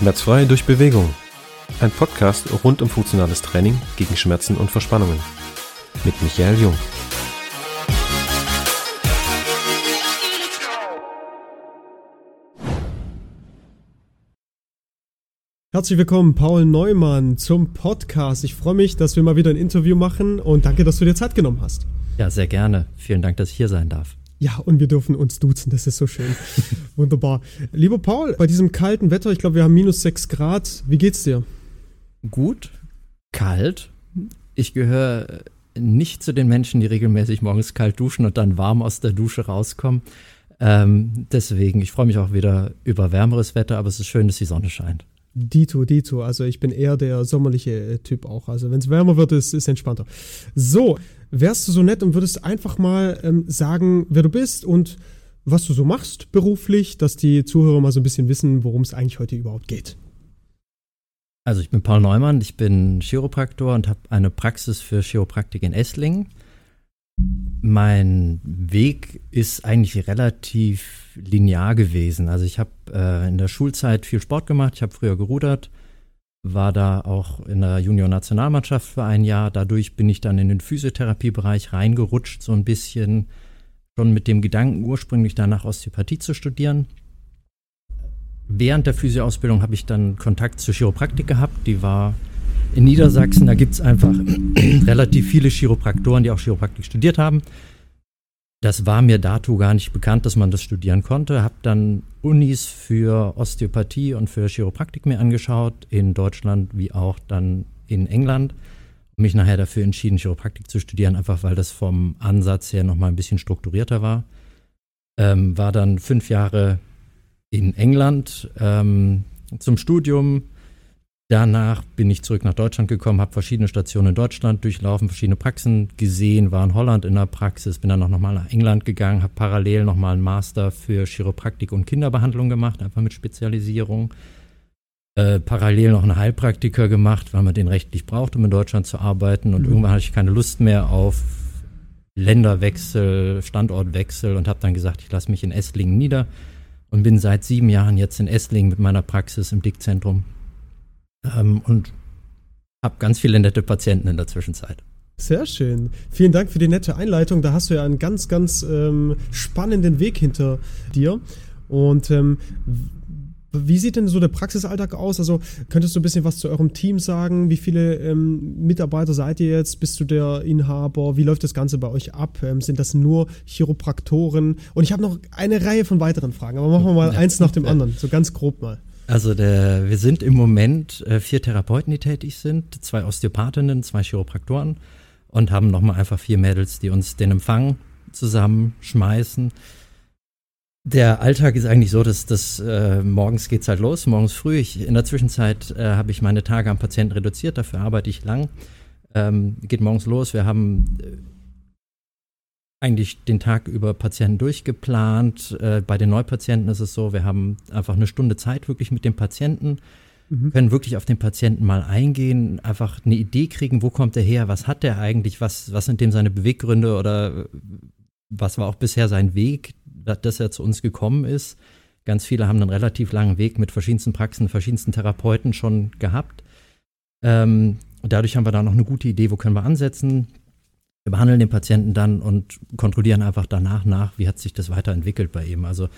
Schmerzfrei durch Bewegung. Ein Podcast rund um funktionales Training gegen Schmerzen und Verspannungen. Mit Michael Jung. Herzlich willkommen, Paul Neumann, zum Podcast. Ich freue mich, dass wir mal wieder ein Interview machen und danke, dass du dir Zeit genommen hast. Ja, sehr gerne. Vielen Dank, dass ich hier sein darf. Ja, und wir dürfen uns duzen, das ist so schön. Wunderbar. Lieber Paul, bei diesem kalten Wetter, ich glaube, wir haben minus sechs Grad, wie geht's dir? Gut, kalt. Ich gehöre nicht zu den Menschen, die regelmäßig morgens kalt duschen und dann warm aus der Dusche rauskommen. Ähm, deswegen, ich freue mich auch wieder über wärmeres Wetter, aber es ist schön, dass die Sonne scheint. Dito, Dito. Also ich bin eher der sommerliche Typ auch. Also wenn es wärmer wird, ist es entspannter. So, wärst du so nett und würdest einfach mal ähm, sagen, wer du bist und was du so machst beruflich, dass die Zuhörer mal so ein bisschen wissen, worum es eigentlich heute überhaupt geht. Also ich bin Paul Neumann, ich bin Chiropraktor und habe eine Praxis für Chiropraktik in Esslingen. Mein Weg ist eigentlich relativ linear gewesen. Also ich habe äh, in der Schulzeit viel Sport gemacht, ich habe früher gerudert, war da auch in der Junior-Nationalmannschaft für ein Jahr. Dadurch bin ich dann in den Physiotherapiebereich reingerutscht, so ein bisschen schon mit dem Gedanken, ursprünglich danach Osteopathie zu studieren. Während der Physioausbildung habe ich dann Kontakt zur Chiropraktik gehabt. Die war in Niedersachsen, da gibt es einfach relativ viele Chiropraktoren, die auch Chiropraktik studiert haben. Das war mir dato gar nicht bekannt, dass man das studieren konnte. Habe dann Unis für Osteopathie und für Chiropraktik mir angeschaut, in Deutschland wie auch dann in England. Mich nachher dafür entschieden, Chiropraktik zu studieren, einfach weil das vom Ansatz her nochmal ein bisschen strukturierter war. Ähm, war dann fünf Jahre in England ähm, zum Studium, Danach bin ich zurück nach Deutschland gekommen, habe verschiedene Stationen in Deutschland durchlaufen, verschiedene Praxen gesehen, war in Holland in der Praxis, bin dann auch nochmal nach England gegangen, habe parallel nochmal einen Master für Chiropraktik und Kinderbehandlung gemacht, einfach mit Spezialisierung. Äh, parallel noch einen Heilpraktiker gemacht, weil man den rechtlich braucht, um in Deutschland zu arbeiten. Und mhm. irgendwann hatte ich keine Lust mehr auf Länderwechsel, Standortwechsel und habe dann gesagt, ich lasse mich in Esslingen nieder und bin seit sieben Jahren jetzt in Esslingen mit meiner Praxis im Dickzentrum ähm, und habe ganz viele nette Patienten in der Zwischenzeit. Sehr schön. Vielen Dank für die nette Einleitung. Da hast du ja einen ganz, ganz ähm, spannenden Weg hinter dir. Und ähm, wie sieht denn so der Praxisalltag aus? Also könntest du ein bisschen was zu eurem Team sagen? Wie viele ähm, Mitarbeiter seid ihr jetzt? Bist du der Inhaber? Wie läuft das Ganze bei euch ab? Ähm, sind das nur Chiropraktoren? Und ich habe noch eine Reihe von weiteren Fragen, aber machen wir mal ja. eins nach dem anderen, so ganz grob mal. Also der, wir sind im Moment äh, vier Therapeuten, die tätig sind, zwei Osteopathinnen, zwei Chiropraktoren und haben nochmal einfach vier Mädels, die uns den Empfang zusammenschmeißen. Der Alltag ist eigentlich so, dass das äh, morgens geht's halt los, morgens früh. Ich, in der Zwischenzeit äh, habe ich meine Tage am Patienten reduziert, dafür arbeite ich lang. Ähm, geht morgens los. Wir haben äh, eigentlich den Tag über Patienten durchgeplant. Äh, bei den Neupatienten ist es so, wir haben einfach eine Stunde Zeit wirklich mit dem Patienten, mhm. können wirklich auf den Patienten mal eingehen, einfach eine Idee kriegen, wo kommt er her, was hat er eigentlich, was, was sind dem seine Beweggründe oder was war auch bisher sein Weg, dass er zu uns gekommen ist. Ganz viele haben einen relativ langen Weg mit verschiedensten Praxen, verschiedensten Therapeuten schon gehabt. Ähm, dadurch haben wir da noch eine gute Idee, wo können wir ansetzen. Wir behandeln den Patienten dann und kontrollieren einfach danach nach, wie hat sich das weiterentwickelt bei ihm. Also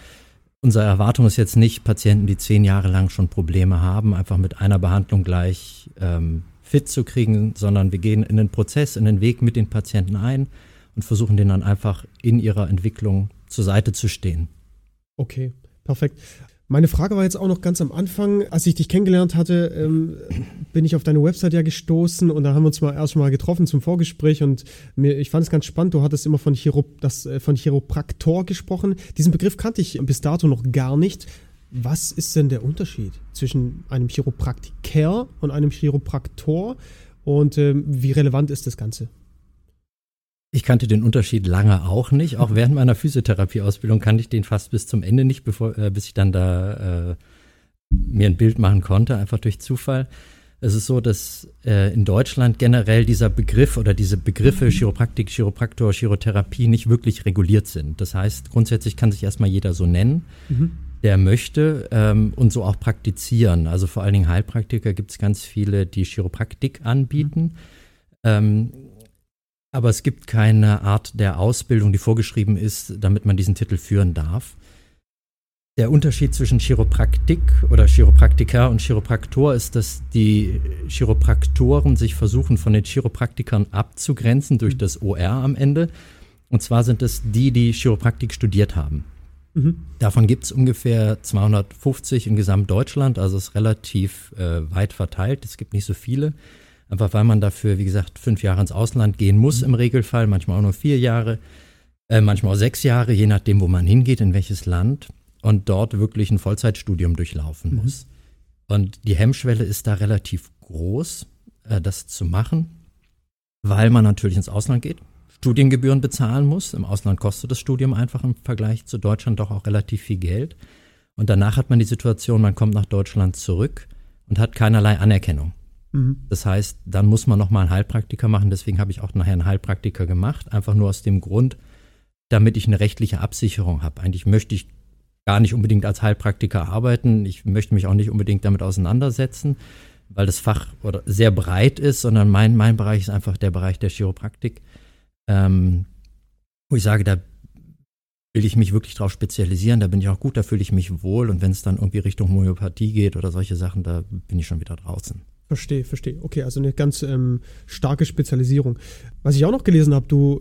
unsere Erwartung ist jetzt nicht Patienten, die zehn Jahre lang schon Probleme haben, einfach mit einer Behandlung gleich ähm, fit zu kriegen, sondern wir gehen in den Prozess, in den Weg mit den Patienten ein und versuchen denen dann einfach in ihrer Entwicklung zur Seite zu stehen. Okay, perfekt. Meine Frage war jetzt auch noch ganz am Anfang, als ich dich kennengelernt hatte, ähm, bin ich auf deine Website ja gestoßen und da haben wir uns mal erstmal getroffen zum Vorgespräch und mir, ich fand es ganz spannend, du hattest immer von, Chiro, das, äh, von Chiropraktor gesprochen. Diesen Begriff kannte ich bis dato noch gar nicht. Was ist denn der Unterschied zwischen einem Chiropraktiker und einem Chiropraktor und ähm, wie relevant ist das Ganze? Ich kannte den Unterschied lange auch nicht. Auch während meiner Physiotherapieausbildung kannte ich den fast bis zum Ende nicht, bevor, äh, bis ich dann da äh, mir ein Bild machen konnte, einfach durch Zufall. Es ist so, dass äh, in Deutschland generell dieser Begriff oder diese Begriffe Chiropraktik, Chiropraktor, Chirotherapie nicht wirklich reguliert sind. Das heißt, grundsätzlich kann sich erstmal jeder so nennen. Mhm. der möchte ähm, und so auch praktizieren. Also vor allen Dingen Heilpraktiker gibt es ganz viele, die Chiropraktik anbieten. Mhm. Ähm, aber es gibt keine Art der Ausbildung, die vorgeschrieben ist, damit man diesen Titel führen darf. Der Unterschied zwischen Chiropraktik oder Chiropraktiker und Chiropraktor ist, dass die Chiropraktoren sich versuchen, von den Chiropraktikern abzugrenzen durch das OR am Ende. Und zwar sind es die, die Chiropraktik studiert haben. Mhm. Davon gibt es ungefähr 250 in Gesamtdeutschland, also ist relativ äh, weit verteilt. Es gibt nicht so viele. Einfach weil man dafür, wie gesagt, fünf Jahre ins Ausland gehen muss mhm. im Regelfall, manchmal auch nur vier Jahre, äh, manchmal auch sechs Jahre, je nachdem, wo man hingeht, in welches Land und dort wirklich ein Vollzeitstudium durchlaufen mhm. muss. Und die Hemmschwelle ist da relativ groß, äh, das zu machen, weil man natürlich ins Ausland geht, Studiengebühren bezahlen muss. Im Ausland kostet das Studium einfach im Vergleich zu Deutschland doch auch relativ viel Geld. Und danach hat man die Situation, man kommt nach Deutschland zurück und hat keinerlei Anerkennung. Mhm. Das heißt, dann muss man nochmal einen Heilpraktiker machen. Deswegen habe ich auch nachher einen Heilpraktiker gemacht. Einfach nur aus dem Grund, damit ich eine rechtliche Absicherung habe. Eigentlich möchte ich gar nicht unbedingt als Heilpraktiker arbeiten. Ich möchte mich auch nicht unbedingt damit auseinandersetzen, weil das Fach sehr breit ist, sondern mein, mein Bereich ist einfach der Bereich der Chiropraktik, ähm, wo ich sage, da will ich mich wirklich drauf spezialisieren, da bin ich auch gut, da fühle ich mich wohl und wenn es dann irgendwie Richtung Homöopathie geht oder solche Sachen, da bin ich schon wieder draußen. Verstehe, verstehe. Okay, also eine ganz ähm, starke Spezialisierung. Was ich auch noch gelesen habe, du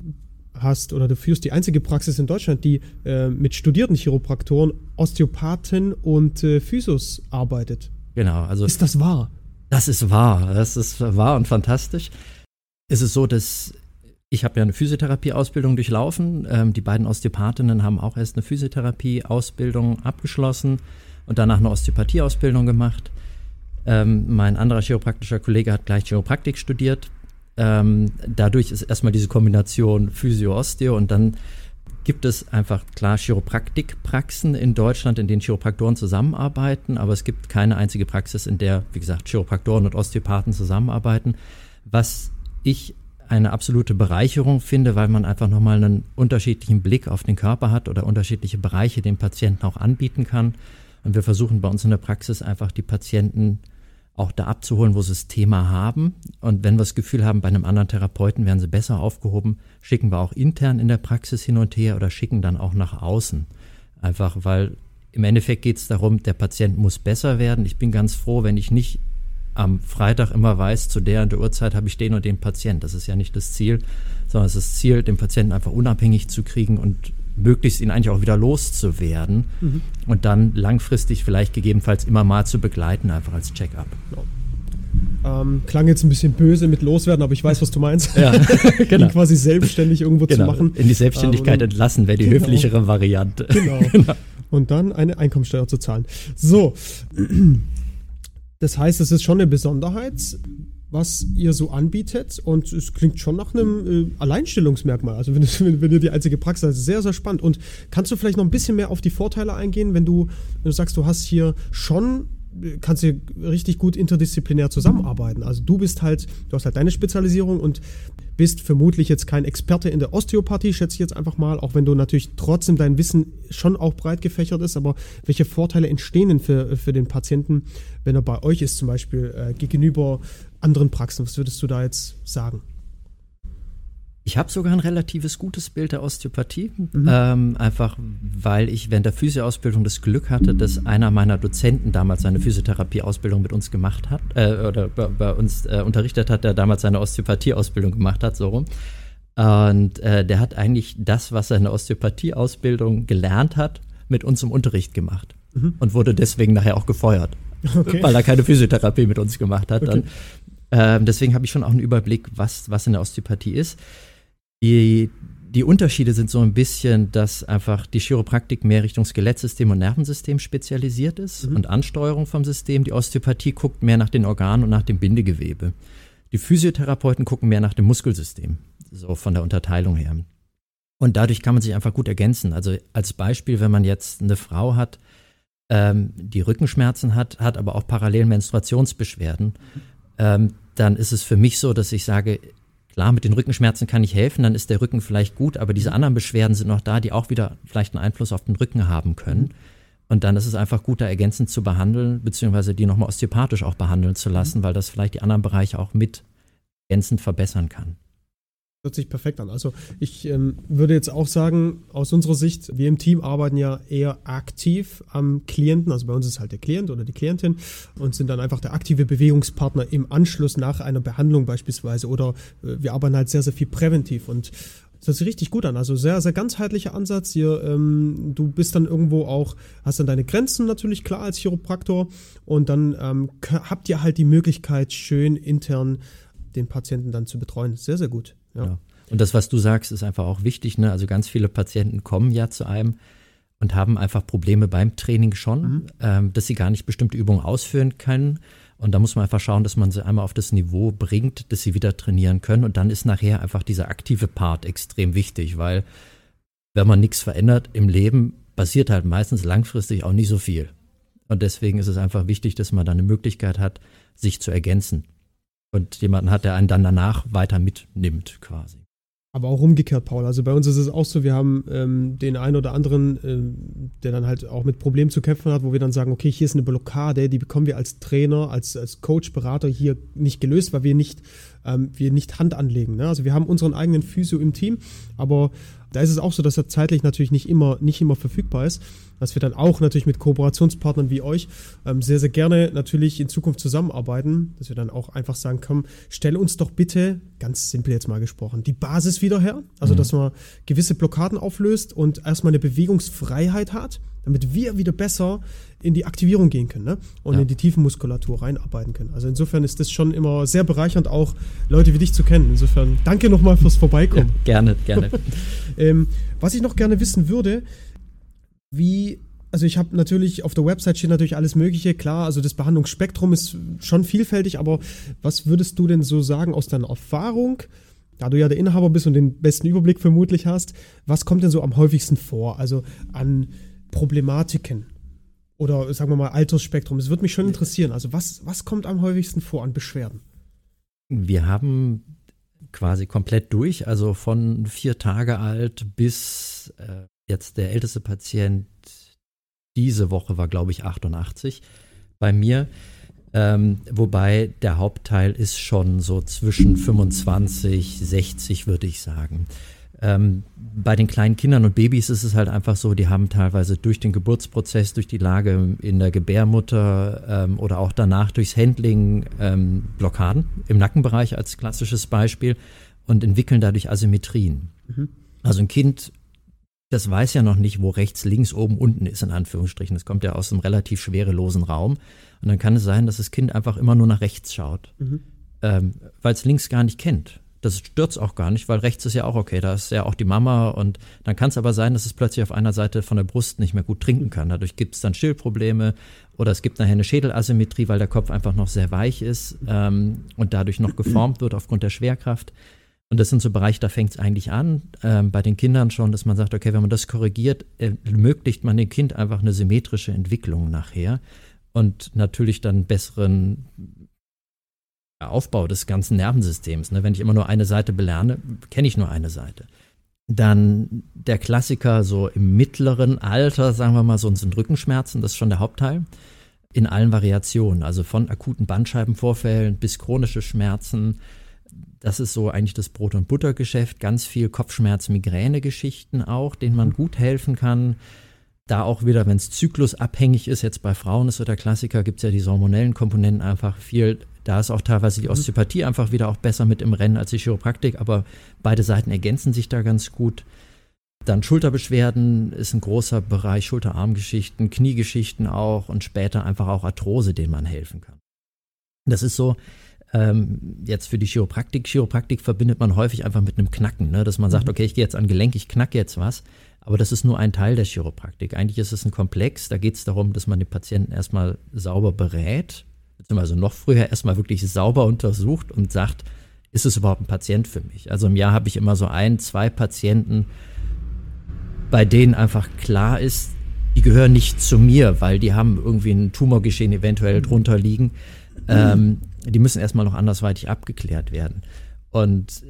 hast oder du führst die einzige Praxis in Deutschland, die äh, mit studierten Chiropraktoren, Osteopathen und äh, Physios arbeitet. Genau, also. Ist das wahr? Das ist wahr. Das ist wahr und fantastisch. Es ist so, dass ich habe ja eine Physiotherapie-Ausbildung durchlaufen. Ähm, die beiden Osteopathinnen haben auch erst eine Physiotherapie-Ausbildung abgeschlossen und danach eine Osteopathie-Ausbildung gemacht. Ähm, mein anderer chiropraktischer Kollege hat gleich Chiropraktik studiert. Ähm, dadurch ist erstmal diese Kombination Physio-Osteo und dann gibt es einfach klar Chiropraktikpraxen in Deutschland, in denen Chiropraktoren zusammenarbeiten, aber es gibt keine einzige Praxis, in der, wie gesagt, Chiropraktoren und Osteopathen zusammenarbeiten. Was ich eine absolute Bereicherung finde, weil man einfach nochmal einen unterschiedlichen Blick auf den Körper hat oder unterschiedliche Bereiche den Patienten auch anbieten kann. Und wir versuchen bei uns in der Praxis einfach die Patienten auch da abzuholen, wo sie das Thema haben. Und wenn wir das Gefühl haben, bei einem anderen Therapeuten wären sie besser aufgehoben, schicken wir auch intern in der Praxis hin und her oder schicken dann auch nach außen. Einfach weil im Endeffekt geht es darum, der Patient muss besser werden. Ich bin ganz froh, wenn ich nicht am Freitag immer weiß, zu der und der Uhrzeit habe ich den und den Patient. Das ist ja nicht das Ziel, sondern es ist das Ziel, den Patienten einfach unabhängig zu kriegen und möglichst ihn eigentlich auch wieder loszuwerden mhm. und dann langfristig vielleicht gegebenenfalls immer mal zu begleiten, einfach als Check-up. Ähm, klang jetzt ein bisschen böse mit loswerden, aber ich weiß, was du meinst. Ja, genau. Ihn quasi selbstständig irgendwo genau. zu machen. In die Selbstständigkeit ähm, entlassen wäre die genau. höflichere Variante. Genau. genau. Und dann eine Einkommensteuer zu zahlen. So. Das heißt, es ist schon eine Besonderheit was ihr so anbietet und es klingt schon nach einem äh, Alleinstellungsmerkmal. Also wenn, wenn, wenn ihr die einzige Praxis seid, sehr, sehr spannend. Und kannst du vielleicht noch ein bisschen mehr auf die Vorteile eingehen, wenn du, wenn du sagst, du hast hier schon kannst du richtig gut interdisziplinär zusammenarbeiten. Also du bist halt, du hast halt deine Spezialisierung und bist vermutlich jetzt kein Experte in der Osteopathie, schätze ich jetzt einfach mal, auch wenn du natürlich trotzdem dein Wissen schon auch breit gefächert ist, aber welche Vorteile entstehen denn für, für den Patienten, wenn er bei euch ist, zum Beispiel äh, gegenüber anderen Praxen? Was würdest du da jetzt sagen? Ich habe sogar ein relatives gutes Bild der Osteopathie, mhm. ähm, einfach weil ich während der Physioausbildung das Glück hatte, dass einer meiner Dozenten damals seine Physiotherapieausbildung mit uns gemacht hat, äh, oder bei, bei uns äh, unterrichtet hat, der damals seine Osteopathieausbildung gemacht hat, so rum. Und äh, der hat eigentlich das, was er in der Osteopathieausbildung gelernt hat, mit uns im Unterricht gemacht mhm. und wurde deswegen nachher auch gefeuert, okay. weil er keine Physiotherapie mit uns gemacht hat. Okay. Ähm, deswegen habe ich schon auch einen Überblick, was, was in der Osteopathie ist. Die, die Unterschiede sind so ein bisschen, dass einfach die Chiropraktik mehr Richtung Skelettsystem und Nervensystem spezialisiert ist mhm. und Ansteuerung vom System. Die Osteopathie guckt mehr nach den Organen und nach dem Bindegewebe. Die Physiotherapeuten gucken mehr nach dem Muskelsystem, so von der Unterteilung her. Und dadurch kann man sich einfach gut ergänzen. Also als Beispiel, wenn man jetzt eine Frau hat, ähm, die Rückenschmerzen hat, hat aber auch parallel Menstruationsbeschwerden, ähm, dann ist es für mich so, dass ich sage, klar, mit den Rückenschmerzen kann ich helfen, dann ist der Rücken vielleicht gut, aber diese anderen Beschwerden sind noch da, die auch wieder vielleicht einen Einfluss auf den Rücken haben können. Und dann ist es einfach gut, da ergänzend zu behandeln, beziehungsweise die nochmal osteopathisch auch behandeln zu lassen, mhm. weil das vielleicht die anderen Bereiche auch mit ergänzend verbessern kann. Hört sich perfekt an. Also ich ähm, würde jetzt auch sagen, aus unserer Sicht, wir im Team arbeiten ja eher aktiv am Klienten. Also bei uns ist halt der Klient oder die Klientin und sind dann einfach der aktive Bewegungspartner im Anschluss nach einer Behandlung beispielsweise. Oder äh, wir arbeiten halt sehr, sehr viel präventiv und das hört sich richtig gut an. Also sehr, sehr ganzheitlicher Ansatz. Hier, ähm, du bist dann irgendwo auch, hast dann deine Grenzen natürlich klar als Chiropraktor und dann ähm, habt ihr halt die Möglichkeit, schön intern den Patienten dann zu betreuen. Sehr, sehr gut. Ja. ja. Und das, was du sagst, ist einfach auch wichtig. Ne? Also ganz viele Patienten kommen ja zu einem und haben einfach Probleme beim Training schon, mhm. ähm, dass sie gar nicht bestimmte Übungen ausführen können. Und da muss man einfach schauen, dass man sie einmal auf das Niveau bringt, dass sie wieder trainieren können. Und dann ist nachher einfach dieser aktive Part extrem wichtig, weil wenn man nichts verändert im Leben, passiert halt meistens langfristig auch nicht so viel. Und deswegen ist es einfach wichtig, dass man da eine Möglichkeit hat, sich zu ergänzen und jemanden hat, der einen dann danach weiter mitnimmt quasi. Aber auch umgekehrt, Paul. Also bei uns ist es auch so, wir haben ähm, den einen oder anderen, ähm, der dann halt auch mit Problemen zu kämpfen hat, wo wir dann sagen, okay, hier ist eine Blockade, die bekommen wir als Trainer, als, als Coach, Berater hier nicht gelöst, weil wir nicht, ähm, wir nicht Hand anlegen. Ne? Also wir haben unseren eigenen Physio im Team, aber da ist es auch so, dass er zeitlich natürlich nicht immer, nicht immer verfügbar ist, dass wir dann auch natürlich mit Kooperationspartnern wie euch ähm, sehr, sehr gerne natürlich in Zukunft zusammenarbeiten, dass wir dann auch einfach sagen, komm, stell uns doch bitte, ganz simpel jetzt mal gesprochen, die Basis wieder her, also mhm. dass man gewisse Blockaden auflöst und erstmal eine Bewegungsfreiheit hat, damit wir wieder besser in die Aktivierung gehen können ne? und ja. in die Tiefenmuskulatur reinarbeiten können. Also insofern ist das schon immer sehr bereichernd, auch Leute wie dich zu kennen. Insofern danke nochmal fürs Vorbeikommen. Ja, gerne, gerne. ähm, was ich noch gerne wissen würde, wie also ich habe natürlich auf der Website steht natürlich alles Mögliche, klar, also das Behandlungsspektrum ist schon vielfältig, aber was würdest du denn so sagen aus deiner Erfahrung, da du ja der Inhaber bist und den besten Überblick vermutlich hast, was kommt denn so am häufigsten vor, also an Problematiken oder sagen wir mal Altersspektrum? Es würde mich schon interessieren, also was, was kommt am häufigsten vor an Beschwerden? Wir haben quasi komplett durch, also von vier Tage alt bis äh, jetzt der älteste Patient diese Woche war, glaube ich, 88 bei mir. Ähm, wobei der Hauptteil ist schon so zwischen 25, 60, würde ich sagen. Ähm, bei den kleinen Kindern und Babys ist es halt einfach so, die haben teilweise durch den Geburtsprozess, durch die Lage in der Gebärmutter ähm, oder auch danach durchs Handling ähm, Blockaden im Nackenbereich als klassisches Beispiel und entwickeln dadurch Asymmetrien. Mhm. Also ein Kind, das weiß ja noch nicht, wo rechts, links, oben, unten ist, in Anführungsstrichen. Das kommt ja aus einem relativ schwerelosen Raum. Und dann kann es sein, dass das Kind einfach immer nur nach rechts schaut, mhm. ähm, weil es links gar nicht kennt. Das stört auch gar nicht, weil rechts ist ja auch okay, da ist ja auch die Mama und dann kann es aber sein, dass es plötzlich auf einer Seite von der Brust nicht mehr gut trinken kann. Dadurch gibt es dann Stillprobleme oder es gibt nachher eine Schädelasymmetrie, weil der Kopf einfach noch sehr weich ist ähm, und dadurch noch geformt wird aufgrund der Schwerkraft. Und das sind so Bereiche, da fängt es eigentlich an, ähm, bei den Kindern schon, dass man sagt, okay, wenn man das korrigiert, ermöglicht man dem Kind einfach eine symmetrische Entwicklung nachher und natürlich dann besseren Aufbau des ganzen Nervensystems. Ne? Wenn ich immer nur eine Seite belerne, kenne ich nur eine Seite. Dann der Klassiker so im mittleren Alter, sagen wir mal, so sind Rückenschmerzen, das ist schon der Hauptteil. In allen Variationen, also von akuten Bandscheibenvorfällen bis chronische Schmerzen. Das ist so eigentlich das Brot- und Buttergeschäft. Ganz viel Kopfschmerz, Migräne-Geschichten auch, denen man gut helfen kann. Da auch wieder, wenn es zyklusabhängig ist, jetzt bei Frauen ist so der Klassiker, gibt es ja die hormonellen Komponenten einfach viel da ist auch teilweise die mhm. Osteopathie einfach wieder auch besser mit im Rennen als die Chiropraktik, aber beide Seiten ergänzen sich da ganz gut. Dann Schulterbeschwerden ist ein großer Bereich, Schulterarmgeschichten, Kniegeschichten auch und später einfach auch Arthrose, denen man helfen kann. Das ist so, ähm, jetzt für die Chiropraktik. Chiropraktik verbindet man häufig einfach mit einem Knacken, ne? dass man sagt, mhm. okay, ich gehe jetzt an Gelenk, ich knacke jetzt was. Aber das ist nur ein Teil der Chiropraktik. Eigentlich ist es ein Komplex. Da geht es darum, dass man den Patienten erstmal sauber berät, beziehungsweise noch früher erstmal wirklich sauber untersucht und sagt, ist es überhaupt ein Patient für mich? Also im Jahr habe ich immer so ein, zwei Patienten, bei denen einfach klar ist, die gehören nicht zu mir, weil die haben irgendwie ein Tumorgeschehen eventuell mhm. drunter liegen. Ähm, die müssen erstmal noch andersweitig abgeklärt werden. Und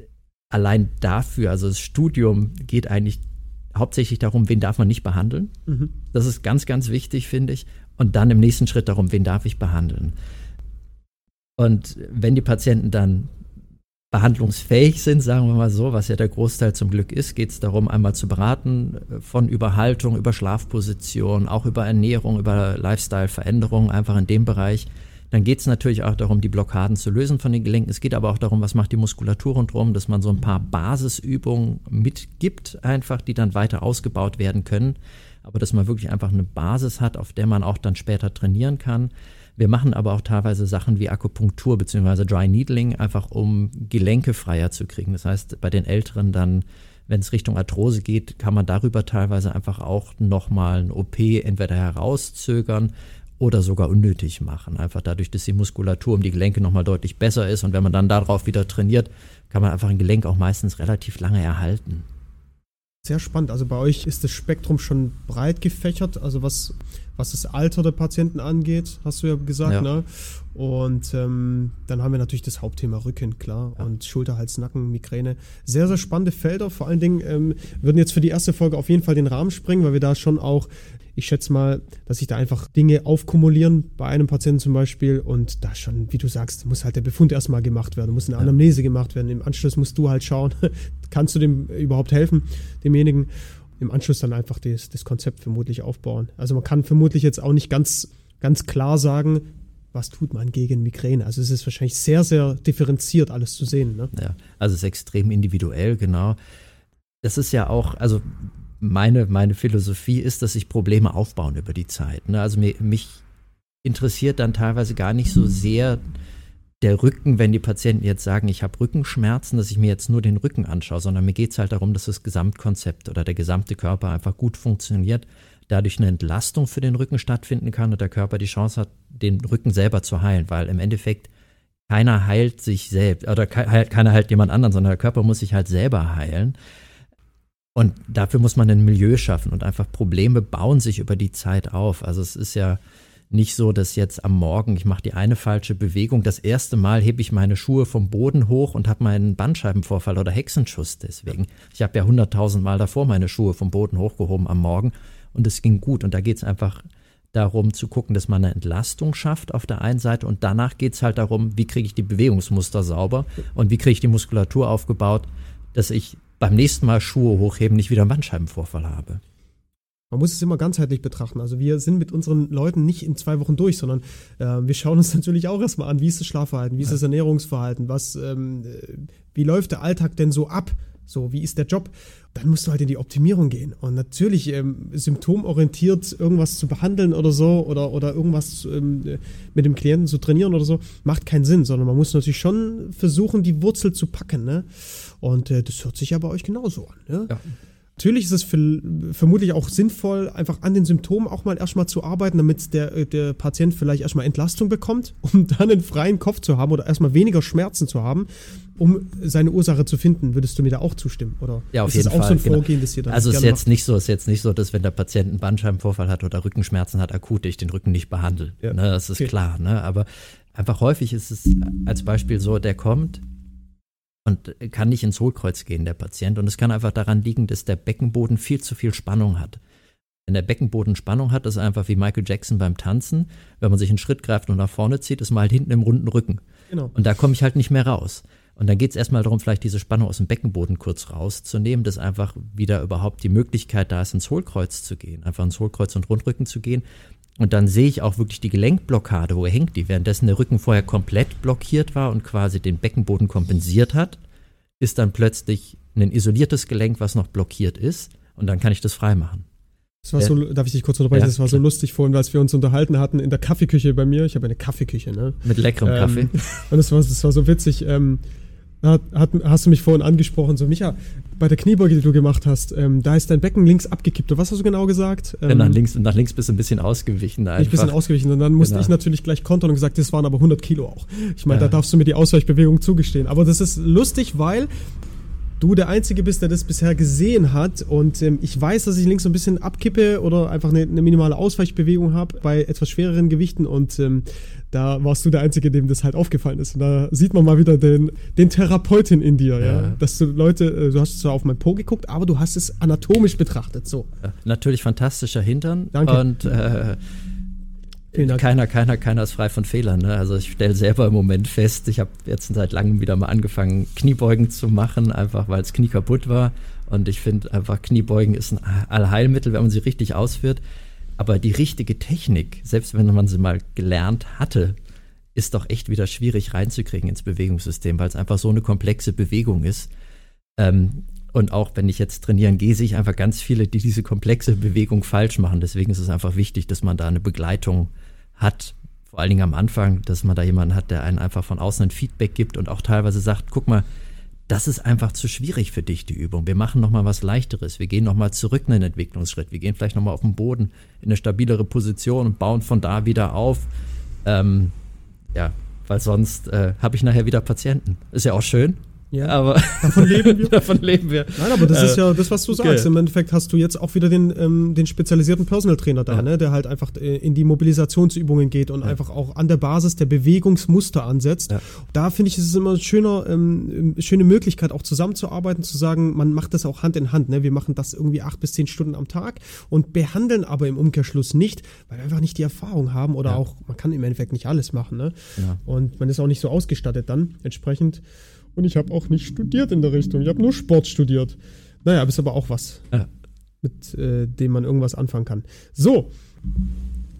allein dafür, also das Studium geht eigentlich hauptsächlich darum, wen darf man nicht behandeln. Mhm. Das ist ganz, ganz wichtig, finde ich. Und dann im nächsten Schritt darum, wen darf ich behandeln. Und wenn die Patienten dann behandlungsfähig sind, sagen wir mal so, was ja der Großteil zum Glück ist, geht es darum, einmal zu beraten äh, von Überhaltung, über Schlafposition, auch über Ernährung, über Lifestyle-Veränderungen, einfach in dem Bereich. Dann geht es natürlich auch darum, die Blockaden zu lösen von den Gelenken. Es geht aber auch darum, was macht die Muskulatur rundherum, dass man so ein paar Basisübungen mitgibt, einfach, die dann weiter ausgebaut werden können. Aber dass man wirklich einfach eine Basis hat, auf der man auch dann später trainieren kann. Wir machen aber auch teilweise Sachen wie Akupunktur bzw. Dry Needling, einfach um Gelenke freier zu kriegen. Das heißt, bei den Älteren dann, wenn es Richtung Arthrose geht, kann man darüber teilweise einfach auch nochmal ein OP entweder herauszögern oder sogar unnötig machen. Einfach dadurch, dass die Muskulatur um die Gelenke nochmal deutlich besser ist. Und wenn man dann darauf wieder trainiert, kann man einfach ein Gelenk auch meistens relativ lange erhalten. Sehr spannend. Also bei euch ist das Spektrum schon breit gefächert, also was, was das Alter der Patienten angeht, hast du ja gesagt, ja. ne? Und ähm, dann haben wir natürlich das Hauptthema Rücken, klar, ja. und Schulter, Hals, Nacken, Migräne. Sehr, sehr spannende Felder. Vor allen Dingen ähm, würden jetzt für die erste Folge auf jeden Fall den Rahmen springen, weil wir da schon auch ich schätze mal, dass sich da einfach Dinge aufkumulieren bei einem Patienten zum Beispiel und da schon, wie du sagst, muss halt der Befund erstmal gemacht werden, muss eine Anamnese gemacht werden. Im Anschluss musst du halt schauen, kannst du dem überhaupt helfen, demjenigen. Im Anschluss dann einfach das, das Konzept vermutlich aufbauen. Also man kann vermutlich jetzt auch nicht ganz, ganz klar sagen, was tut man gegen Migräne? Also es ist wahrscheinlich sehr, sehr differenziert alles zu sehen. Ne? Ja, also es ist extrem individuell, genau. Das ist ja auch, also meine, meine Philosophie ist, dass sich Probleme aufbauen über die Zeit. Ne? Also mir, mich interessiert dann teilweise gar nicht so sehr der Rücken, wenn die Patienten jetzt sagen, ich habe Rückenschmerzen, dass ich mir jetzt nur den Rücken anschaue, sondern mir geht es halt darum, dass das Gesamtkonzept oder der gesamte Körper einfach gut funktioniert, dadurch eine Entlastung für den Rücken stattfinden kann und der Körper die Chance hat, den Rücken selber zu heilen, weil im Endeffekt keiner heilt sich selbst oder keiner heilt jemand anderen, sondern der Körper muss sich halt selber heilen. Und dafür muss man ein Milieu schaffen und einfach Probleme bauen sich über die Zeit auf. Also es ist ja nicht so, dass jetzt am Morgen ich mache die eine falsche Bewegung, das erste Mal hebe ich meine Schuhe vom Boden hoch und habe meinen Bandscheibenvorfall oder Hexenschuss deswegen. Ich habe ja hunderttausend Mal davor meine Schuhe vom Boden hochgehoben am Morgen und es ging gut. Und da geht es einfach darum zu gucken, dass man eine Entlastung schafft auf der einen Seite und danach geht es halt darum, wie kriege ich die Bewegungsmuster sauber und wie kriege ich die Muskulatur aufgebaut, dass ich beim nächsten Mal Schuhe hochheben nicht wieder einen Bandscheibenvorfall habe. Man muss es immer ganzheitlich betrachten. Also wir sind mit unseren Leuten nicht in zwei Wochen durch, sondern äh, wir schauen uns natürlich auch erstmal an, wie ist das Schlafverhalten, wie ist das Ernährungsverhalten, was, ähm, äh, wie läuft der Alltag denn so ab? So, wie ist der Job? Dann musst du halt in die Optimierung gehen. Und natürlich ähm, symptomorientiert irgendwas zu behandeln oder so oder, oder irgendwas ähm, mit dem Klienten zu trainieren oder so, macht keinen Sinn, sondern man muss natürlich schon versuchen, die Wurzel zu packen. Ne? Und äh, das hört sich ja bei euch genauso an. Ne? Ja. Natürlich ist es für, vermutlich auch sinnvoll, einfach an den Symptomen auch mal erstmal zu arbeiten, damit der, äh, der Patient vielleicht erstmal Entlastung bekommt, um dann einen freien Kopf zu haben oder erstmal weniger Schmerzen zu haben, um seine Ursache zu finden. Würdest du mir da auch zustimmen? Oder ja, auf ist jeden das auch Fall. so ein genau. Vorgehen, das ihr dann Also es ist jetzt macht? nicht so, ist jetzt nicht so, dass wenn der Patient einen Bandscheibenvorfall hat oder Rückenschmerzen hat, akut ich den Rücken nicht behandle. Ja. Ne, das ist okay. klar. Ne? Aber einfach häufig ist es als Beispiel so, der kommt, und kann nicht ins Hohlkreuz gehen, der Patient. Und es kann einfach daran liegen, dass der Beckenboden viel zu viel Spannung hat. Wenn der Beckenboden Spannung hat, ist einfach wie Michael Jackson beim Tanzen. Wenn man sich einen Schritt greift und nach vorne zieht, ist man halt hinten im runden Rücken. Genau. Und da komme ich halt nicht mehr raus. Und dann geht es erstmal darum, vielleicht diese Spannung aus dem Beckenboden kurz rauszunehmen, dass einfach wieder überhaupt die Möglichkeit da ist, ins Hohlkreuz zu gehen, einfach ins Hohlkreuz und Rundrücken zu gehen. Und dann sehe ich auch wirklich die Gelenkblockade, wo hängt die. Währenddessen der Rücken vorher komplett blockiert war und quasi den Beckenboden kompensiert hat, ist dann plötzlich ein isoliertes Gelenk, was noch blockiert ist. Und dann kann ich das freimachen. Das war so, darf ich dich kurz unterbrechen? Ja, das war so lustig vorhin, als wir uns unterhalten hatten in der Kaffeeküche bei mir. Ich habe eine Kaffeeküche, ne? Mit leckerem ähm, Kaffee. Und das war, das war so witzig. Ähm, hat, hat, hast du mich vorhin angesprochen, so Micha, bei der Kniebeuge, die du gemacht hast, ähm, da ist dein Becken links abgekippt. was hast du genau gesagt? Ähm, ja, nach links, nach links bist du ein bisschen ausgewichen. Einfach. Ein bisschen ausgewichen und dann musste genau. ich natürlich gleich kontern und gesagt, das waren aber 100 Kilo auch. Ich meine, ja. da darfst du mir die Ausweichbewegung zugestehen. Aber das ist lustig, weil du der Einzige bist, der das bisher gesehen hat. Und ähm, ich weiß, dass ich links so ein bisschen abkippe oder einfach eine, eine minimale Ausweichbewegung habe bei etwas schwereren Gewichten. Und ähm, da warst du der Einzige, dem das halt aufgefallen ist. Und da sieht man mal wieder den, den Therapeutin in dir, ja. ja. Dass du Leute, äh, du hast zwar auf mein Po geguckt, aber du hast es anatomisch betrachtet, so. Natürlich fantastischer Hintern. Danke. Und äh, keiner, keiner, keiner ist frei von Fehlern. Ne? Also ich stelle selber im Moment fest, ich habe jetzt seit langem wieder mal angefangen, Kniebeugen zu machen, einfach weil das Knie kaputt war. Und ich finde einfach, Kniebeugen ist ein Allheilmittel, wenn man sie richtig ausführt. Aber die richtige Technik, selbst wenn man sie mal gelernt hatte, ist doch echt wieder schwierig reinzukriegen ins Bewegungssystem, weil es einfach so eine komplexe Bewegung ist. Ähm, und auch wenn ich jetzt trainieren gehe, sehe ich einfach ganz viele, die diese komplexe Bewegung falsch machen. Deswegen ist es einfach wichtig, dass man da eine Begleitung hat, vor allen Dingen am Anfang, dass man da jemanden hat, der einen einfach von außen ein Feedback gibt und auch teilweise sagt, guck mal, das ist einfach zu schwierig für dich, die Übung. Wir machen nochmal was leichteres. Wir gehen nochmal zurück in den Entwicklungsschritt. Wir gehen vielleicht nochmal auf den Boden in eine stabilere Position und bauen von da wieder auf. Ähm, ja, weil sonst äh, habe ich nachher wieder Patienten. Ist ja auch schön, ja, aber davon leben wir. davon leben wir. Nein, aber das äh, ist ja das, was du sagst. Okay. Im Endeffekt hast du jetzt auch wieder den, ähm, den spezialisierten Personal Trainer da, ja. ne, der halt einfach äh, in die Mobilisationsübungen geht und ja. einfach auch an der Basis der Bewegungsmuster ansetzt. Ja. Da finde ich, ist es immer eine schöner, ähm, schöne Möglichkeit, auch zusammenzuarbeiten, zu sagen, man macht das auch Hand in Hand. Ne? Wir machen das irgendwie acht bis zehn Stunden am Tag und behandeln aber im Umkehrschluss nicht, weil wir einfach nicht die Erfahrung haben oder auch, man kann im Endeffekt nicht alles machen. Ne? Und man ist auch nicht so ausgestattet dann entsprechend. Und ich habe auch nicht studiert in der Richtung. Ich habe nur Sport studiert. Naja, ist aber auch was, ja. mit äh, dem man irgendwas anfangen kann. So,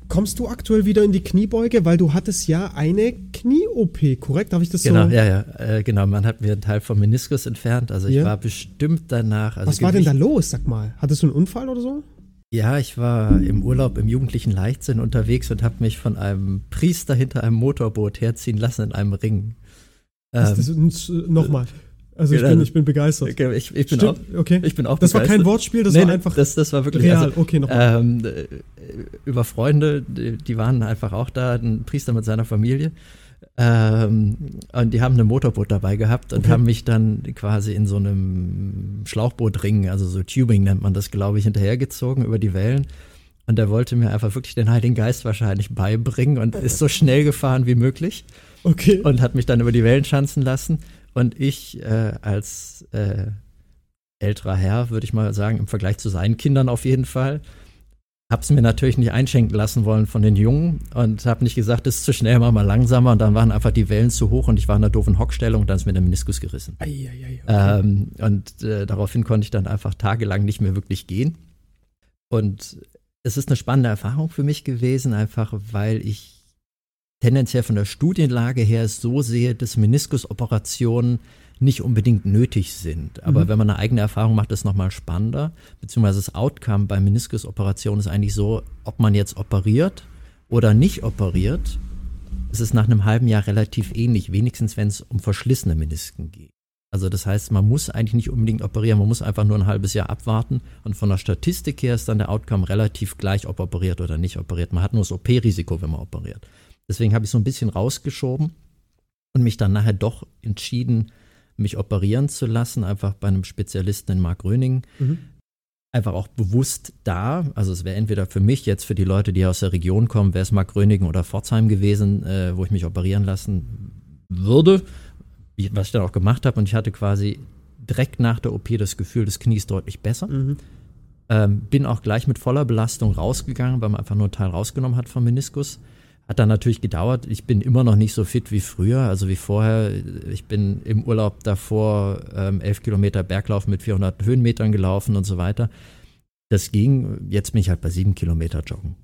kommst du aktuell wieder in die Kniebeuge, weil du hattest ja eine Knie-OP, korrekt? Darf ich das genau, so? Genau, ja, ja, äh, genau. Man hat mir einen Teil vom Meniskus entfernt. Also ich ja. war bestimmt danach. Also was war denn da los, sag mal? Hattest du einen Unfall oder so? Ja, ich war im Urlaub im jugendlichen Leichtsinn unterwegs und habe mich von einem Priester hinter einem Motorboot herziehen lassen in einem Ring. Ähm, Nochmal. Also ich bin, ich bin begeistert. Okay, ich, ich bin Stimmt, auch, okay. ich bin auch Das war kein Wortspiel, das nee, war einfach das, das war wirklich real. Also, okay, nochmal. Ähm, äh, über Freunde, die, die, waren einfach auch da, ein Priester mit seiner Familie. Ähm, und die haben ein Motorboot dabei gehabt und okay. haben mich dann quasi in so einem Schlauchbootring, also so Tubing nennt man das, glaube ich, hinterhergezogen über die Wellen. Und der wollte mir einfach wirklich den Heiligen Geist wahrscheinlich beibringen und ist so schnell gefahren wie möglich. Okay. Und hat mich dann über die Wellen schanzen lassen. Und ich äh, als äh, älterer Herr, würde ich mal sagen, im Vergleich zu seinen Kindern auf jeden Fall, habe es mir natürlich nicht einschenken lassen wollen von den Jungen und habe nicht gesagt, das ist zu schnell, mach mal langsamer. Und dann waren einfach die Wellen zu hoch und ich war in einer doofen Hockstellung und dann ist mir der Meniskus gerissen. Ei, ei, ei, okay. ähm, und äh, daraufhin konnte ich dann einfach tagelang nicht mehr wirklich gehen. Und es ist eine spannende Erfahrung für mich gewesen, einfach weil ich tendenziell von der Studienlage her so sehe, dass Meniskusoperationen nicht unbedingt nötig sind. Aber mhm. wenn man eine eigene Erfahrung macht, ist es nochmal spannender. Beziehungsweise das Outcome bei Meniskusoperationen ist eigentlich so, ob man jetzt operiert oder nicht operiert, ist es nach einem halben Jahr relativ ähnlich, wenigstens wenn es um verschlissene Menisken geht. Also das heißt, man muss eigentlich nicht unbedingt operieren, man muss einfach nur ein halbes Jahr abwarten und von der Statistik her ist dann der Outcome relativ gleich, ob operiert oder nicht operiert. Man hat nur das OP-Risiko, wenn man operiert. Deswegen habe ich so ein bisschen rausgeschoben und mich dann nachher doch entschieden, mich operieren zu lassen, einfach bei einem Spezialisten in Mark Röning. Mhm. Einfach auch bewusst da. Also es wäre entweder für mich jetzt, für die Leute, die aus der Region kommen, wäre es Mark Rönigen oder Pforzheim gewesen, äh, wo ich mich operieren lassen würde, was ich dann auch gemacht habe. Und ich hatte quasi direkt nach der OP das Gefühl, das Knie ist deutlich besser. Mhm. Ähm, bin auch gleich mit voller Belastung rausgegangen, weil man einfach nur einen Teil rausgenommen hat vom Meniskus. Hat dann natürlich gedauert. Ich bin immer noch nicht so fit wie früher, also wie vorher. Ich bin im Urlaub davor ähm, elf Kilometer Berglauf mit 400 Höhenmetern gelaufen und so weiter. Das ging. Jetzt bin ich halt bei sieben Kilometer Joggen.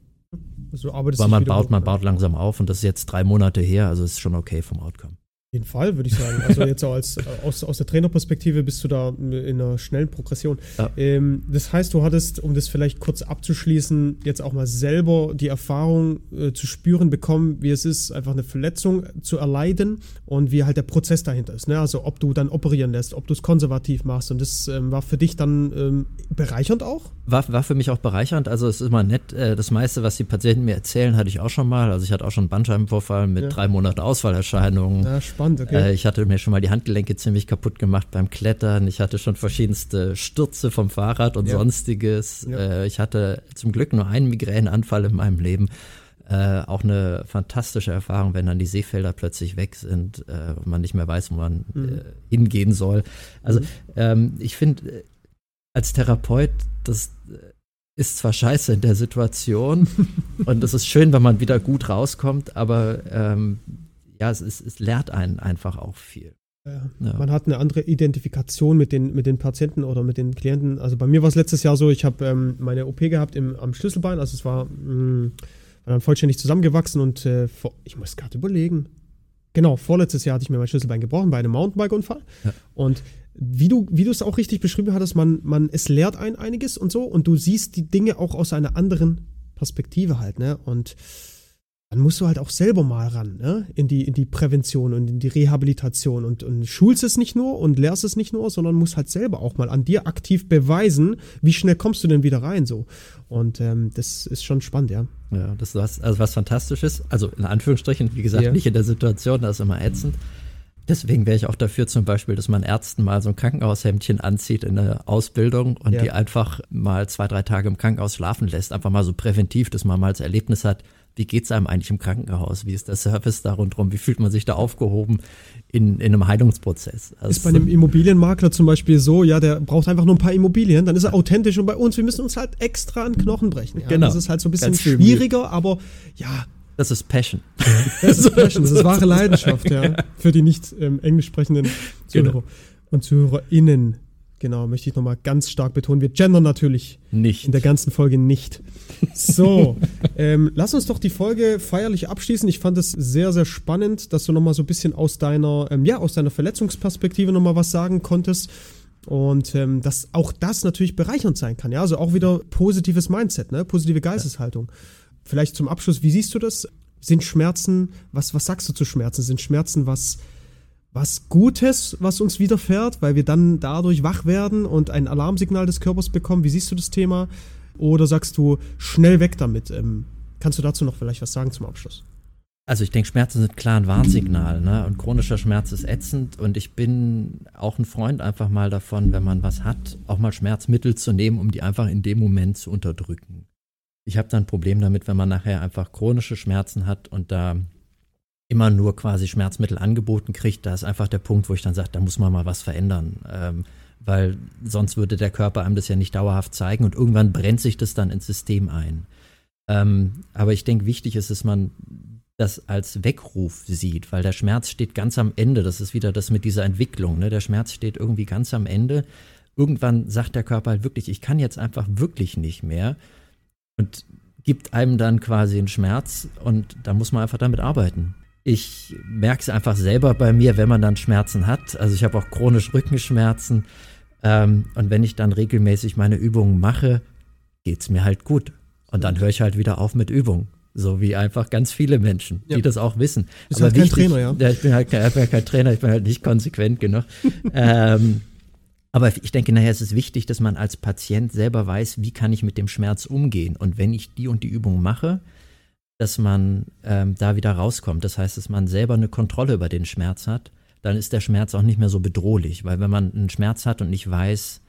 Also Weil man baut, man baut langsam auf und das ist jetzt drei Monate her, also ist schon okay vom Outcome jeden Fall, würde ich sagen. Also jetzt auch als, aus, aus der Trainerperspektive bist du da in einer schnellen Progression. Ja. Ähm, das heißt, du hattest, um das vielleicht kurz abzuschließen, jetzt auch mal selber die Erfahrung äh, zu spüren bekommen, wie es ist, einfach eine Verletzung zu erleiden und wie halt der Prozess dahinter ist. Ne? Also ob du dann operieren lässt, ob du es konservativ machst. Und das ähm, war für dich dann ähm, bereichernd auch? War, war für mich auch bereichernd. Also es ist immer nett. Äh, das meiste, was die Patienten mir erzählen, hatte ich auch schon mal. Also ich hatte auch schon einen Bandscheibenvorfall mit ja. drei Monaten Ausfallerscheinungen. Ja, spannend, okay. Äh, ich hatte mir schon mal die Handgelenke ziemlich kaputt gemacht beim Klettern. Ich hatte schon verschiedenste Stürze vom Fahrrad und Ja. sonstiges. Ja. Äh, ich hatte zum Glück nur einen Migränenanfall in meinem Leben. Äh, auch eine fantastische Erfahrung, wenn dann die Seefelder plötzlich weg sind äh, und man nicht mehr weiß, wo man Mhm. äh, hingehen soll. Also Mhm. ähm, ich finde, äh, als Therapeut, das äh, ist zwar scheiße in der Situation und es ist schön, wenn man wieder gut rauskommt, aber ähm, ja, es, ist, es lehrt einen einfach auch viel. Ja. Man hat eine andere Identifikation mit den, mit den Patienten oder mit den Klienten. Also bei mir war es letztes Jahr so, ich habe ähm, meine OP gehabt im, am Schlüsselbein, also es war, mh, war dann vollständig zusammengewachsen und äh, vor, ich muss gerade überlegen. Genau, vorletztes Jahr hatte ich mir mein Schlüsselbein gebrochen bei einem Mountainbike-Unfall. Ja. Und wie du, wie du es auch richtig beschrieben hattest, man, man, es lehrt ein einiges und so und du siehst die Dinge auch aus einer anderen Perspektive halt, ne? Und dann musst du halt auch selber mal ran, ne? In die, in die Prävention und in die Rehabilitation und, und schulst es nicht nur und lehrst es nicht nur, sondern musst halt selber auch mal an dir aktiv beweisen, wie schnell kommst du denn wieder rein, so. Und ähm, das ist schon spannend, ja. Ja, das ist was, also was Fantastisches. Also in Anführungsstrichen, wie gesagt, Ja. nicht in der Situation, das ist immer ätzend. Deswegen wäre ich auch dafür zum Beispiel, dass man Ärzten mal so ein Krankenhaushemdchen anzieht in der Ausbildung und Ja. die einfach mal zwei, drei Tage im Krankenhaus schlafen lässt. Einfach mal so präventiv, dass man mal das Erlebnis hat, wie geht's einem eigentlich im Krankenhaus? Wie ist der Service da rundherum? Wie fühlt man sich da aufgehoben in, in einem Heilungsprozess? Also Ist bei einem Immobilienmakler zum Beispiel so, ja, der braucht einfach nur ein paar Immobilien, dann ist er authentisch und bei uns, wir müssen uns halt extra an Knochen brechen. Ja? Genau. Das ist halt so ein bisschen schwieriger, aber ja, das ist Passion. Das ist Passion, das ist wahre Leidenschaft, ja. Für die nicht ähm, englisch sprechenden Zuhörer Genau. und ZuhörerInnen. Genau, möchte ich nochmal ganz stark betonen. Wir gendern natürlich Nicht. in der ganzen Folge nicht. So, ähm, lass uns doch die Folge feierlich abschließen. Ich fand es sehr, sehr spannend, dass du nochmal so ein bisschen aus deiner, ähm, ja, aus deiner Verletzungsperspektive nochmal was sagen konntest. Und ähm, dass auch das natürlich bereichernd sein kann. Ja, also auch wieder positives Mindset, ne? positive Geisteshaltung. Vielleicht zum Abschluss, wie siehst du das? Sind Schmerzen, was, was sagst du zu Schmerzen? Sind Schmerzen was, was Gutes, was uns widerfährt, weil wir dann dadurch wach werden und ein Alarmsignal des Körpers bekommen? Wie siehst du das Thema? Oder sagst du, schnell weg damit? Ähm, kannst du dazu noch vielleicht was sagen zum Abschluss? Also ich denke, Schmerzen sind klar ein Warnsignal, ne? Und chronischer Schmerz ist ätzend und ich bin auch ein Freund einfach mal davon, wenn man was hat, auch mal Schmerzmittel zu nehmen, um die einfach in dem Moment zu unterdrücken. Ich habe da ein Problem damit, wenn man nachher einfach chronische Schmerzen hat und da immer nur quasi Schmerzmittel angeboten kriegt, da ist einfach der Punkt, wo ich dann sage, da muss man mal was verändern. Ähm, weil sonst würde der Körper einem das ja nicht dauerhaft zeigen und irgendwann brennt sich das dann ins System ein. Ähm, aber ich denke, wichtig ist, dass man das als Weckruf sieht, weil der Schmerz steht ganz am Ende. Das ist wieder das mit dieser Entwicklung. Ne? Der Schmerz steht irgendwie ganz am Ende. Irgendwann sagt der Körper halt wirklich, ich kann jetzt einfach wirklich nicht mehr und gibt einem dann quasi einen Schmerz und da muss man einfach damit arbeiten. Ich merke es einfach selber bei mir, wenn man dann Schmerzen hat. Also ich habe auch chronisch Rückenschmerzen ähm, und wenn ich dann regelmäßig meine Übungen mache, geht es mir halt gut. Und dann höre ich halt wieder auf mit Übungen. So wie einfach ganz viele Menschen, die Ja. das auch wissen. Bist halt kein Trainer, ja? Ja, ich bin halt kein, halt kein Trainer, ich bin halt nicht konsequent genug. ähm, aber ich denke, nachher ist es wichtig, dass man als Patient selber weiß, wie kann ich mit dem Schmerz umgehen. Und wenn ich die und die Übung mache, dass man ähm, da wieder rauskommt. Das heißt, dass man selber eine Kontrolle über den Schmerz hat, dann ist der Schmerz auch nicht mehr so bedrohlich. Weil wenn man einen Schmerz hat und nicht weiß,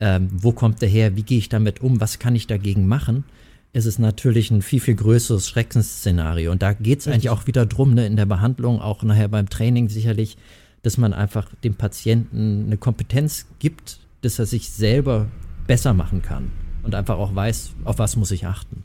ähm, wo kommt der her, wie gehe ich damit um, was kann ich dagegen machen, ist es natürlich ein viel, viel größeres Schreckensszenario. Und da geht es eigentlich auch wieder drum, ne, in der Behandlung, auch nachher beim Training sicherlich, dass man einfach dem Patienten eine Kompetenz gibt, dass er sich selber besser machen kann und einfach auch weiß, auf was muss ich achten.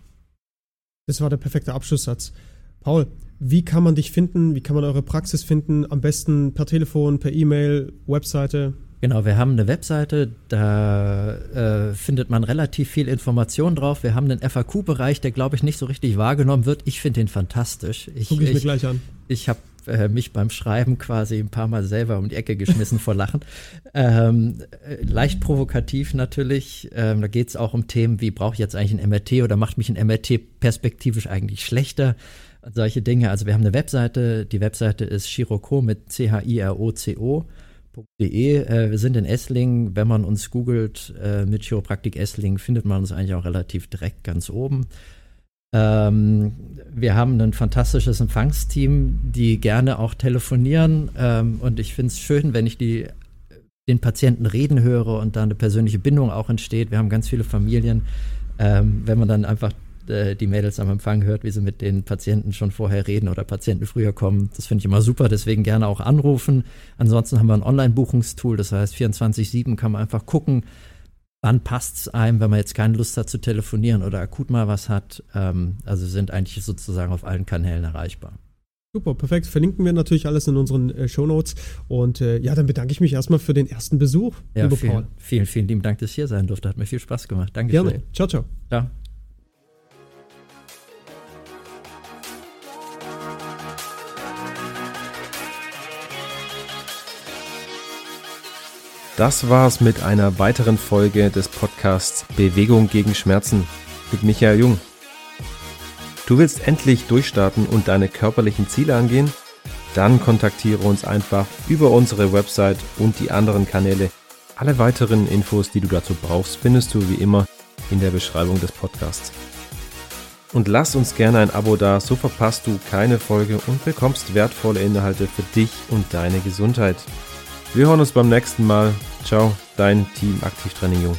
Das war der perfekte Abschlusssatz. Paul, wie kann man dich finden? Wie kann man eure Praxis finden? Am besten per Telefon, per E-Mail, Webseite? Genau, wir haben eine Webseite, da äh, findet man relativ viel Information drauf. Wir haben einen FAQ-Bereich, der, glaube ich, nicht so richtig wahrgenommen wird. Ich finde den fantastisch. Ich, Gucke ich, mir ich, gleich an. ich habe äh, mich beim Schreiben quasi ein paar Mal selber um die Ecke geschmissen vor Lachen. Ähm, äh, leicht provokativ natürlich. Ähm, da geht es auch um Themen wie, brauche ich jetzt eigentlich ein MRT oder macht mich ein MRT perspektivisch eigentlich schlechter? Solche Dinge. Also wir haben eine Webseite. Die Webseite ist Chirocco mit C-H-I-R-O-C-O. Äh, wir sind in Esslingen. Wenn man uns googelt äh, mit Chiropraktik Esslingen, findet man uns eigentlich auch relativ direkt ganz oben. Ähm, wir haben ein fantastisches Empfangsteam, die gerne auch telefonieren. Ähm, und ich finde es schön, wenn ich die, den Patienten reden höre und da eine persönliche Bindung auch entsteht. Wir haben ganz viele Familien. Ähm, wenn man dann einfach äh, die Mädels am Empfang hört, wie sie mit den Patienten schon vorher reden oder Patienten früher kommen. Das finde ich immer super, deswegen gerne auch anrufen. Ansonsten haben wir ein Online-Buchungstool, das heißt 24-7 kann man einfach gucken, wann passt es einem, wenn man jetzt keine Lust hat zu telefonieren oder akut mal was hat. Ähm, also sind eigentlich sozusagen auf allen Kanälen erreichbar. Super, perfekt. Verlinken wir natürlich alles in unseren äh, Show Notes. Und äh, ja, dann bedanke ich mich erstmal für den ersten Besuch, ja, lieber vielen, Paul. Vielen, vielen lieben Dank, dass ich hier sein durfte. Hat mir viel Spaß gemacht. Danke. Gerne. Ciao, ciao. Ciao. Das war's mit einer weiteren Folge des Podcasts Bewegung gegen Schmerzen mit Michael Jung. Du willst endlich durchstarten und deine körperlichen Ziele angehen? Dann kontaktiere uns einfach über unsere Website und die anderen Kanäle. Alle weiteren Infos, die du dazu brauchst, findest du wie immer in der Beschreibung des Podcasts. Und lass uns gerne ein Abo da, so verpasst du keine Folge und bekommst wertvolle Inhalte für dich und deine Gesundheit. Wir hören uns beim nächsten Mal. Ciao, dein Team Aktivtraining Jung.